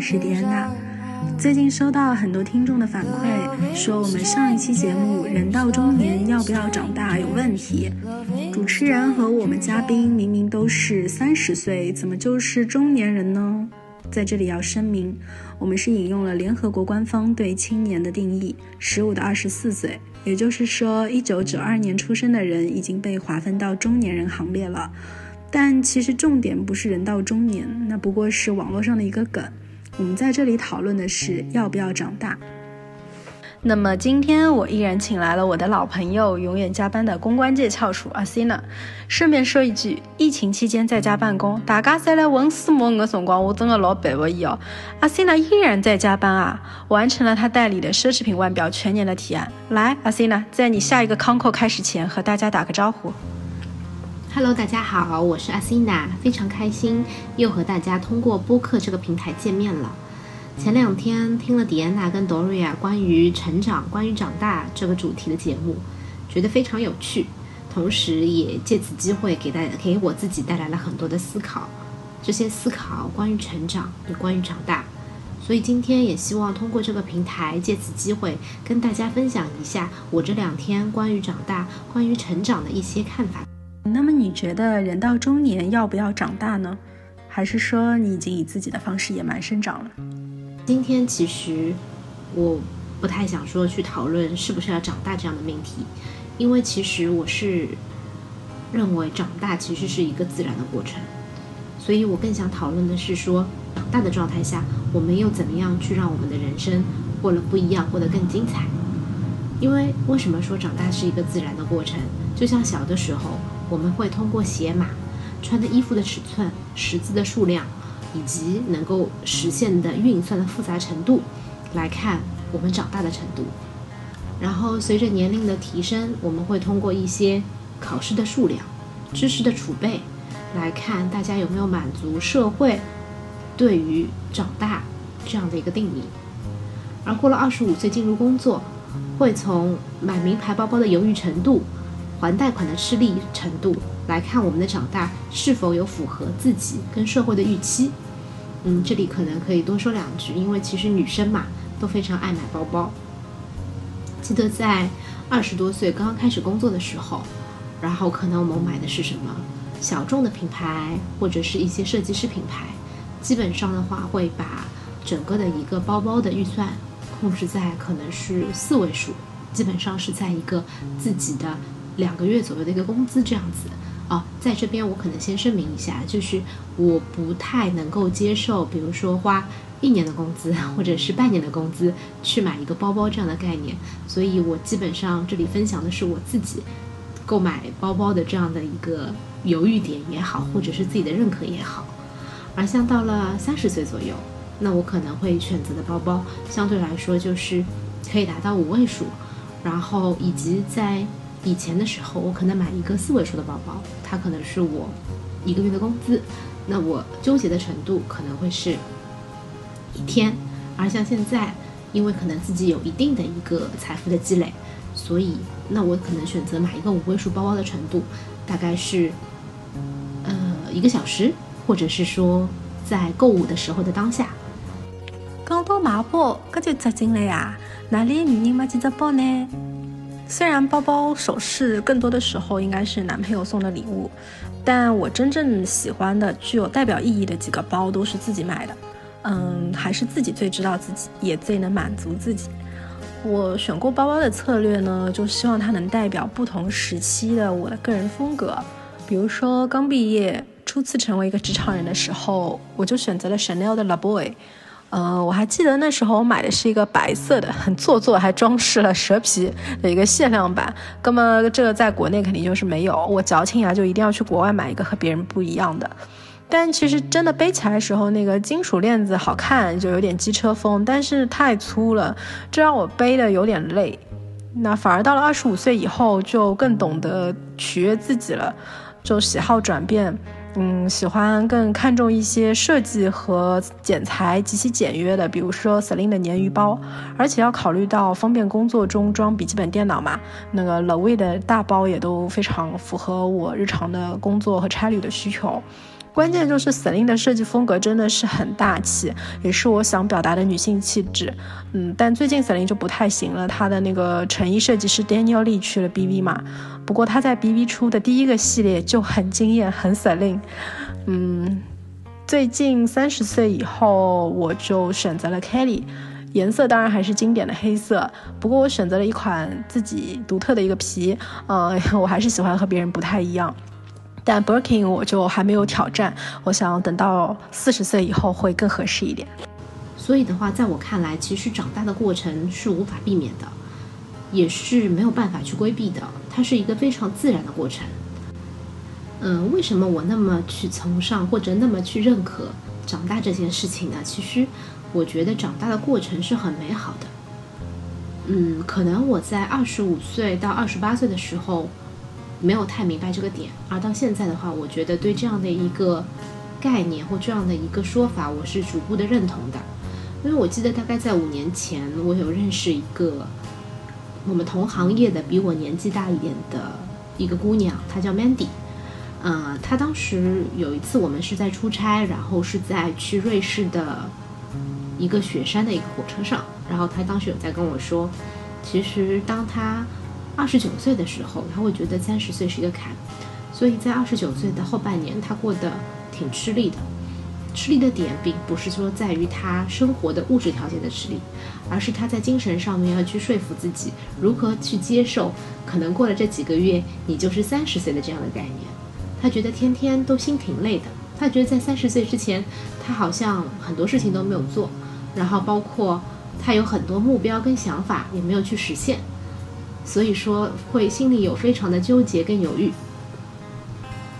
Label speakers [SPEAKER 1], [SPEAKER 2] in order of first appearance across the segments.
[SPEAKER 1] 是迪安娜。最近收到很多听众的反馈，说我们上一期节目“人到中年要不要长大”有问题。主持人和我们嘉宾明明都是三十岁，怎么就是中年人呢？在这里要声明，我们是引用了联合国官方对青年的定义：十五到二十四岁。也就是说，一九九二年出生的人已经被划分到中年人行列了。但其实重点不是人到中年，那不过是网络上的一个梗。我们在这里讨论的是要不要长大。那么今天我依然请来了我的老朋友，永远加班的公关界翘楚阿 Sina。顺便说一句，疫情期间在家办公，大家再来问私募的辰光，我真的老佩服伊哦。阿 Sina 依然在加班啊，完成了他代理的奢侈品腕表全年的提案。来，阿 Sina，在你下一个 Conco 开始前，和大家打个招呼。
[SPEAKER 2] Hello，大家好，我是阿西娜非常开心又和大家通过播客这个平台见面了。前两天听了迪安娜跟 Doria 关于成长、关于长大这个主题的节目，觉得非常有趣，同时也借此机会给大家给我自己带来了很多的思考。这些思考关于成长，也关于长大，所以今天也希望通过这个平台，借此机会跟大家分享一下我这两天关于长大、关于成长的一些看法。
[SPEAKER 1] 那么你觉得人到中年要不要长大呢？还是说你已经以自己的方式野蛮生长了？
[SPEAKER 2] 今天其实我不太想说去讨论是不是要长大这样的命题，因为其实我是认为长大其实是一个自然的过程，所以我更想讨论的是说长大的状态下，我们又怎么样去让我们的人生过得不一样，过得更精彩？因为为什么说长大是一个自然的过程？就像小的时候，我们会通过鞋码、穿的衣服的尺寸、识字的数量。以及能够实现的运算的复杂程度来看，我们长大的程度。然后随着年龄的提升，我们会通过一些考试的数量、知识的储备来看，大家有没有满足社会对于长大这样的一个定义。而过了二十五岁进入工作，会从买名牌包包的犹豫程度、还贷款的吃力程度。来看我们的长大是否有符合自己跟社会的预期。嗯，这里可能可以多说两句，因为其实女生嘛都非常爱买包包。记得在二十多岁刚刚开始工作的时候，然后可能我们买的是什么小众的品牌或者是一些设计师品牌，基本上的话会把整个的一个包包的预算控制在可能是四位数，基本上是在一个自己的两个月左右的一个工资这样子。哦，在这边我可能先声明一下，就是我不太能够接受，比如说花一年的工资 或者是半年的工资去买一个包包这样的概念，所以我基本上这里分享的是我自己购买包包的这样的一个犹豫点也好，或者是自己的认可也好。而像到了三十岁左右，那我可能会选择的包包相对来说就是可以达到五位数，然后以及在。以前的时候，我可能买一个四位数的包包，它可能是我一个月的工资，那我纠结的程度可能会是一天。而像现在，因为可能自己有一定的一个财富的积累，所以那我可能选择买一个五位数包包的程度，大概是呃一个小时，或者是说在购物的时候的当下。
[SPEAKER 1] 讲到买包，搿就扎进来呀，哪里女人买几只包呢？虽然包包首饰更多的时候应该是男朋友送的礼物，但我真正喜欢的、具有代表意义的几个包都是自己买的。嗯，还是自己最知道自己，也最能满足自己。我选购包包的策略呢，就希望它能代表不同时期的我的个人风格。比如说刚毕业、初次成为一个职场人的时候，我就选择了 Chanel 的 La Boy。呃，我还记得那时候我买的是一个白色的，很做作，还装饰了蛇皮的一个限量版。那么这个在国内肯定就是没有，我矫情呀，就一定要去国外买一个和别人不一样的。但其实真的背起来的时候，那个金属链子好看，就有点机车风，但是太粗了，这让我背的有点累。那反而到了二十五岁以后，就更懂得取悦自己了，就喜好转变。嗯，喜欢更看重一些设计和剪裁极其简约的，比如说 Celine 的鲶鱼包，而且要考虑到方便工作中装笔记本电脑嘛。那个 Louis 的大包也都非常符合我日常的工作和差旅的需求。关键就是 Celine 的设计风格真的是很大气，也是我想表达的女性气质。嗯，但最近 Celine 就不太行了，她的那个成衣设计师 Daniel Lee 去了 BV 嘛。不过她在 BV 出的第一个系列就很惊艳，很 Celine。嗯，最近三十岁以后，我就选择了 Kelly。颜色当然还是经典的黑色，不过我选择了一款自己独特的一个皮，呃，我还是喜欢和别人不太一样。但 Birkin 我就还没有挑战，我想等到四十岁以后会更合适一点。
[SPEAKER 2] 所以的话，在我看来，其实长大的过程是无法避免的，也是没有办法去规避的，它是一个非常自然的过程。嗯，为什么我那么去崇尚或者那么去认可长大这件事情呢？其实。我觉得长大的过程是很美好的，嗯，可能我在二十五岁到二十八岁的时候没有太明白这个点，而到现在的话，我觉得对这样的一个概念或这样的一个说法，我是逐步的认同的。因为我记得大概在五年前，我有认识一个我们同行业的比我年纪大一点的一个姑娘，她叫 Mandy，嗯，她当时有一次我们是在出差，然后是在去瑞士的。一个雪山的一个火车上，然后她当时有在跟我说，其实当她二十九岁的时候，他会觉得三十岁是一个坎，所以在二十九岁的后半年，他过得挺吃力的。吃力的点并不是说在于他生活的物质条件的吃力，而是他在精神上面要去说服自己，如何去接受可能过了这几个月，你就是三十岁的这样的概念。他觉得天天都心挺累的，他觉得在三十岁之前，他好像很多事情都没有做。然后包括他有很多目标跟想法也没有去实现，所以说会心里有非常的纠结跟犹豫。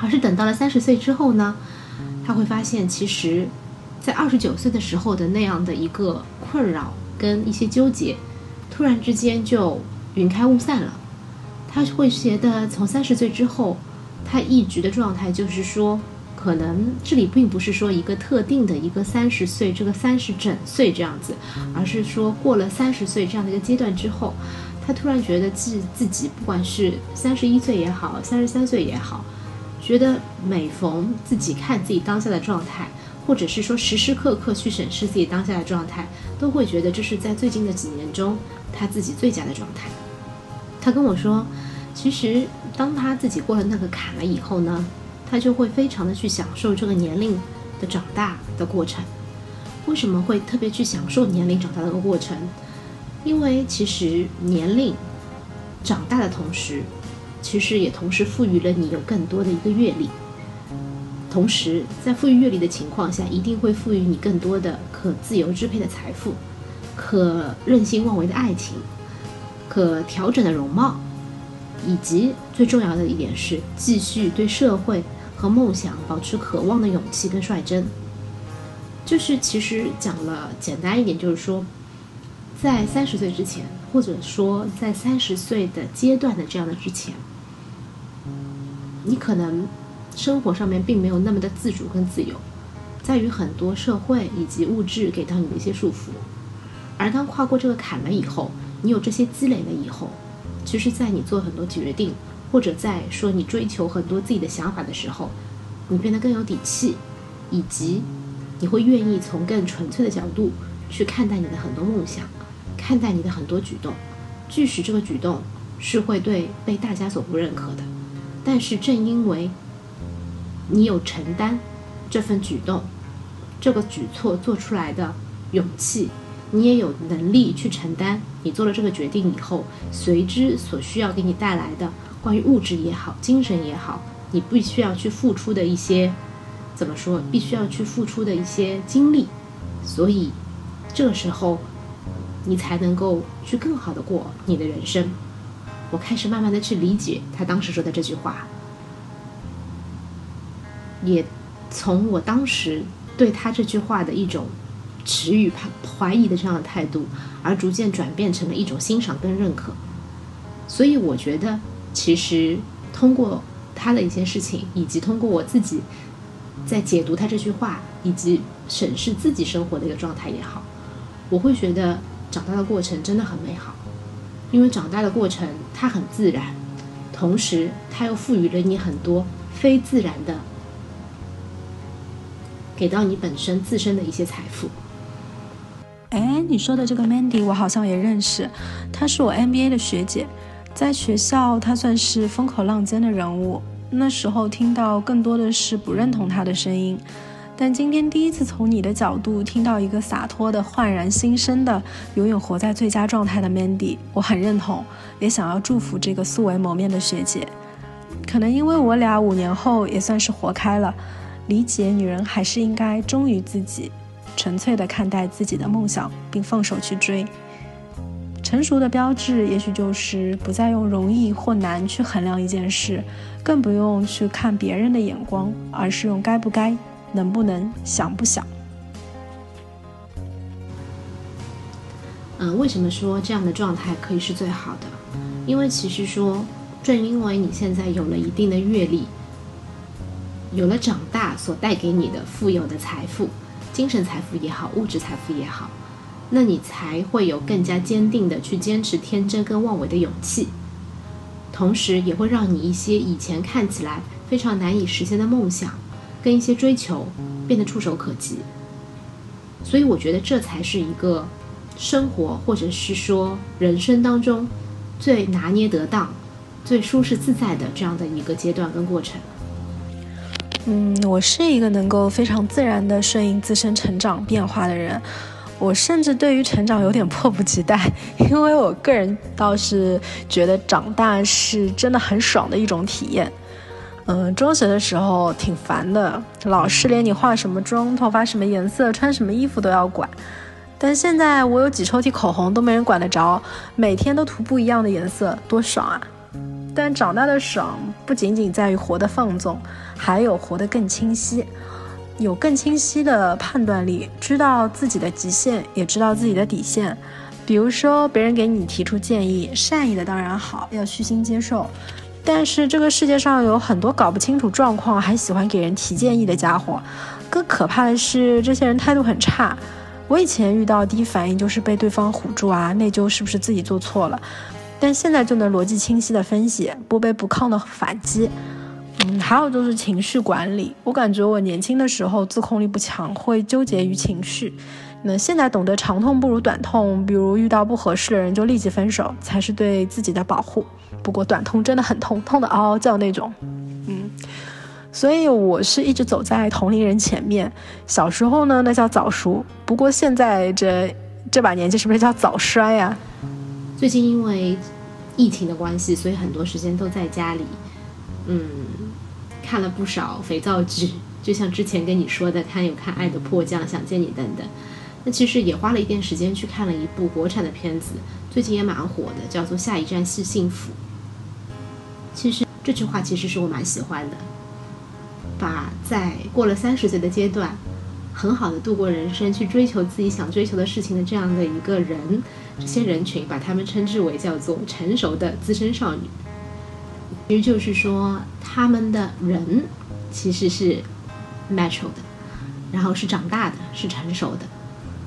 [SPEAKER 2] 而是等到了三十岁之后呢，他会发现其实，在二十九岁的时候的那样的一个困扰跟一些纠结，突然之间就云开雾散了。他会觉得从三十岁之后，他一直的状态就是说。可能这里并不是说一个特定的一个三十岁，这个三十整岁这样子，而是说过了三十岁这样的一个阶段之后，他突然觉得自自己不管是三十一岁也好，三十三岁也好，觉得每逢自己看自己当下的状态，或者是说时时刻刻去审视自己当下的状态，都会觉得这是在最近的几年中他自己最佳的状态。他跟我说，其实当他自己过了那个坎了以后呢？他就会非常的去享受这个年龄的长大的过程。为什么会特别去享受年龄长大的过程？因为其实年龄长大的同时，其实也同时赋予了你有更多的一个阅历。同时，在赋予阅历的情况下，一定会赋予你更多的可自由支配的财富，可任性妄为的爱情，可调整的容貌，以及最重要的一点是，继续对社会。和梦想保持渴望的勇气跟率真，就是其实讲了简单一点，就是说，在三十岁之前，或者说在三十岁的阶段的这样的之前，你可能生活上面并没有那么的自主跟自由，在于很多社会以及物质给到你的一些束缚，而当跨过这个坎了以后，你有这些积累了以后，其实，在你做很多决定。或者在说你追求很多自己的想法的时候，你变得更有底气，以及你会愿意从更纯粹的角度去看待你的很多梦想，看待你的很多举动，即使这个举动是会对被大家所不认可的，但是正因为你有承担这份举动，这个举措做出来的勇气，你也有能力去承担你做了这个决定以后随之所需要给你带来的。关于物质也好，精神也好，你必须要去付出的一些，怎么说？必须要去付出的一些精力，所以这个时候，你才能够去更好的过你的人生。我开始慢慢的去理解他当时说的这句话，也从我当时对他这句话的一种持与怀疑的这样的态度，而逐渐转变成了一种欣赏跟认可。所以我觉得。其实，通过他的一些事情，以及通过我自己在解读他这句话，以及审视自己生活的一个状态也好，我会觉得长大的过程真的很美好。因为长大的过程它很自然，同时它又赋予了你很多非自然的给到你本身自身的一些财富。
[SPEAKER 1] 哎，你说的这个 Mandy 我好像也认识，她是我 MBA 的学姐，在学校她算是风口浪尖的人物。那时候听到更多的是不认同她的声音，但今天第一次从你的角度听到一个洒脱的、焕然新生的、永远活在最佳状态的 Mandy，我很认同，也想要祝福这个素未谋面的学姐。可能因为我俩五年后也算是活开了，理解女人还是应该忠于自己。纯粹的看待自己的梦想，并放手去追。成熟的标志，也许就是不再用容易或难去衡量一件事，更不用去看别人的眼光，而是用该不该、能不能、想不想。
[SPEAKER 2] 嗯，为什么说这样的状态可以是最好的？因为其实说，正因为你现在有了一定的阅历，有了长大所带给你的富有的财富。精神财富也好，物质财富也好，那你才会有更加坚定的去坚持天真跟妄为的勇气，同时也会让你一些以前看起来非常难以实现的梦想，跟一些追求变得触手可及。所以我觉得这才是一个生活或者是说人生当中最拿捏得当、最舒适自在的这样的一个阶段跟过程。
[SPEAKER 1] 嗯，我是一个能够非常自然的顺应自身成长变化的人，我甚至对于成长有点迫不及待，因为我个人倒是觉得长大是真的很爽的一种体验。嗯，中学的时候挺烦的，老师连你化什么妆、头发什么颜色、穿什么衣服都要管，但现在我有几抽屉口红都没人管得着，每天都涂不一样的颜色，多爽啊！但长大的爽不仅仅在于活得放纵，还有活得更清晰，有更清晰的判断力，知道自己的极限，也知道自己的底线。比如说，别人给你提出建议，善意的当然好，要虚心接受。但是这个世界上有很多搞不清楚状况还喜欢给人提建议的家伙，更可怕的是，这些人态度很差。我以前遇到第一反应就是被对方唬住啊，内疚是不是自己做错了？但现在就能逻辑清晰的分析，不卑不亢的反击。嗯，还有就是情绪管理。我感觉我年轻的时候自控力不强，会纠结于情绪。那现在懂得长痛不如短痛，比如遇到不合适的人就立即分手，才是对自己的保护。不过短痛真的很痛，痛的嗷嗷叫那种。嗯，所以我是一直走在同龄人前面。小时候呢，那叫早熟；不过现在这这把年纪，是不是叫早衰呀？
[SPEAKER 2] 最近因为疫情的关系，所以很多时间都在家里，嗯，看了不少肥皂剧，就像之前跟你说的，看有看《爱的迫降》《想见你》等等。那其实也花了一点时间去看了一部国产的片子，最近也蛮火的，叫做《下一站是幸福》。其实这句话其实是我蛮喜欢的，把在过了三十岁的阶段，很好的度过人生，去追求自己想追求的事情的这样的一个人。这些人群把他们称之为叫做成熟的资深少女，其实就是说他们的人其实是 mature 的，然后是长大的，是成熟的，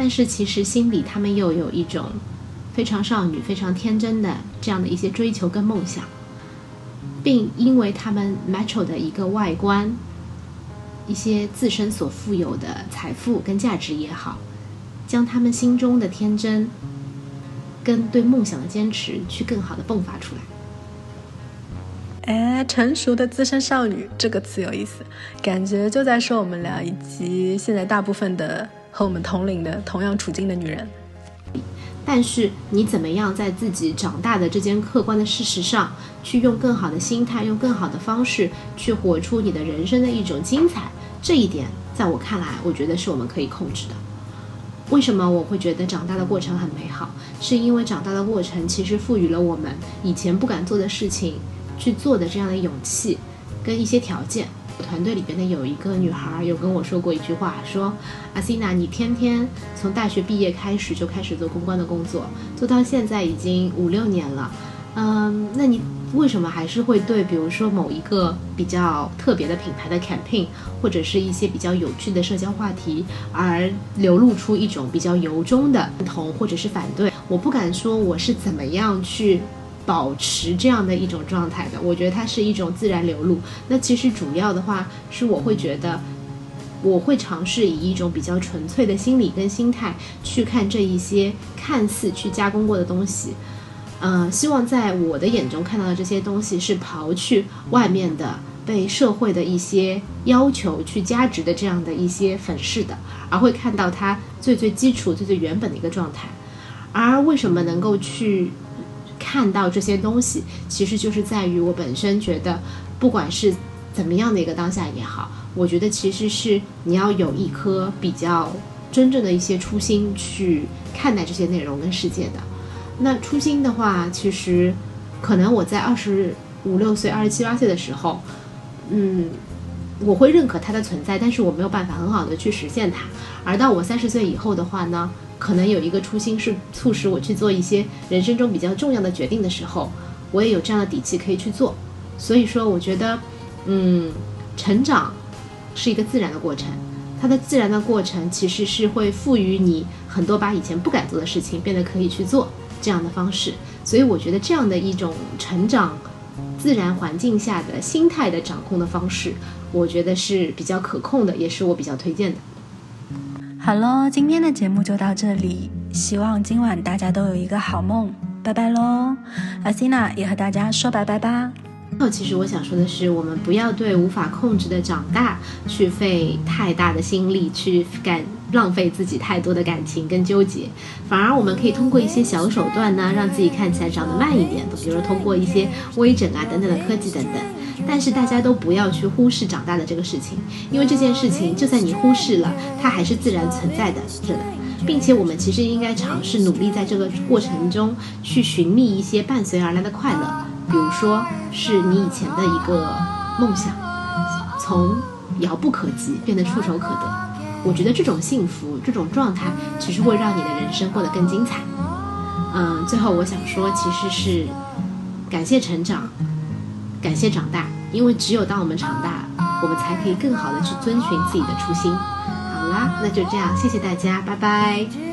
[SPEAKER 2] 但是其实心里他们又有一种非常少女、非常天真的这样的一些追求跟梦想，并因为他们 mature 的一个外观，一些自身所富有的财富跟价值也好，将他们心中的天真。跟对梦想的坚持，去更好的迸发出来。
[SPEAKER 1] 哎，成熟的资深少女这个词有意思，感觉就在说我们俩以及现在大部分的和我们同龄的同样处境的女人。
[SPEAKER 2] 但是你怎么样在自己长大的这件客观的事实上，去用更好的心态，用更好的方式去活出你的人生的一种精彩，这一点在我看来，我觉得是我们可以控制的。为什么我会觉得长大的过程很美好？是因为长大的过程其实赋予了我们以前不敢做的事情去做的这样的勇气跟一些条件。团队里边的有一个女孩有跟我说过一句话，说：“阿西娜，你天天从大学毕业开始就开始做公关的工作，做到现在已经五六年了。嗯，那你？”为什么还是会对，比如说某一个比较特别的品牌的 campaign，或者是一些比较有趣的社交话题，而流露出一种比较由衷的认同或者是反对？我不敢说我是怎么样去保持这样的一种状态的。我觉得它是一种自然流露。那其实主要的话是我会觉得，我会尝试以一种比较纯粹的心理跟心态去看这一些看似去加工过的东西。呃，希望在我的眼中看到的这些东西是刨去外面的被社会的一些要求去加值的这样的一些粉饰的，而会看到它最最基础、最最原本的一个状态。而为什么能够去看到这些东西，其实就是在于我本身觉得，不管是怎么样的一个当下也好，我觉得其实是你要有一颗比较真正的一些初心去看待这些内容跟世界的。那初心的话，其实可能我在二十五六岁、二十七八岁的时候，嗯，我会认可它的存在，但是我没有办法很好的去实现它。而到我三十岁以后的话呢，可能有一个初心是促使我去做一些人生中比较重要的决定的时候，我也有这样的底气可以去做。所以说，我觉得，嗯，成长是一个自然的过程，它的自然的过程其实是会赋予你很多把以前不敢做的事情变得可以去做。这样的方式，所以我觉得这样的一种成长，自然环境下的心态的掌控的方式，我觉得是比较可控的，也是我比较推荐的。
[SPEAKER 1] 好喽，今天的节目就到这里，希望今晚大家都有一个好梦，拜拜喽！阿西娜也和大家说拜拜吧。
[SPEAKER 2] 后，其实我想说的是，我们不要对无法控制的长大去费太大的心力，去感浪费自己太多的感情跟纠结，反而我们可以通过一些小手段呢，让自己看起来长得慢一点，比如通过一些微整啊等等的科技等等。但是大家都不要去忽视长大的这个事情，因为这件事情就算你忽视了，它还是自然存在的，是的，并且我们其实应该尝试努力在这个过程中去寻觅一些伴随而来的快乐。比如说，是你以前的一个梦想，从遥不可及变得触手可得。我觉得这种幸福、这种状态，其实会让你的人生过得更精彩。嗯，最后我想说，其实是感谢成长，感谢长大，因为只有当我们长大，我们才可以更好的去遵循自己的初心。好啦，那就这样，谢谢大家，拜拜。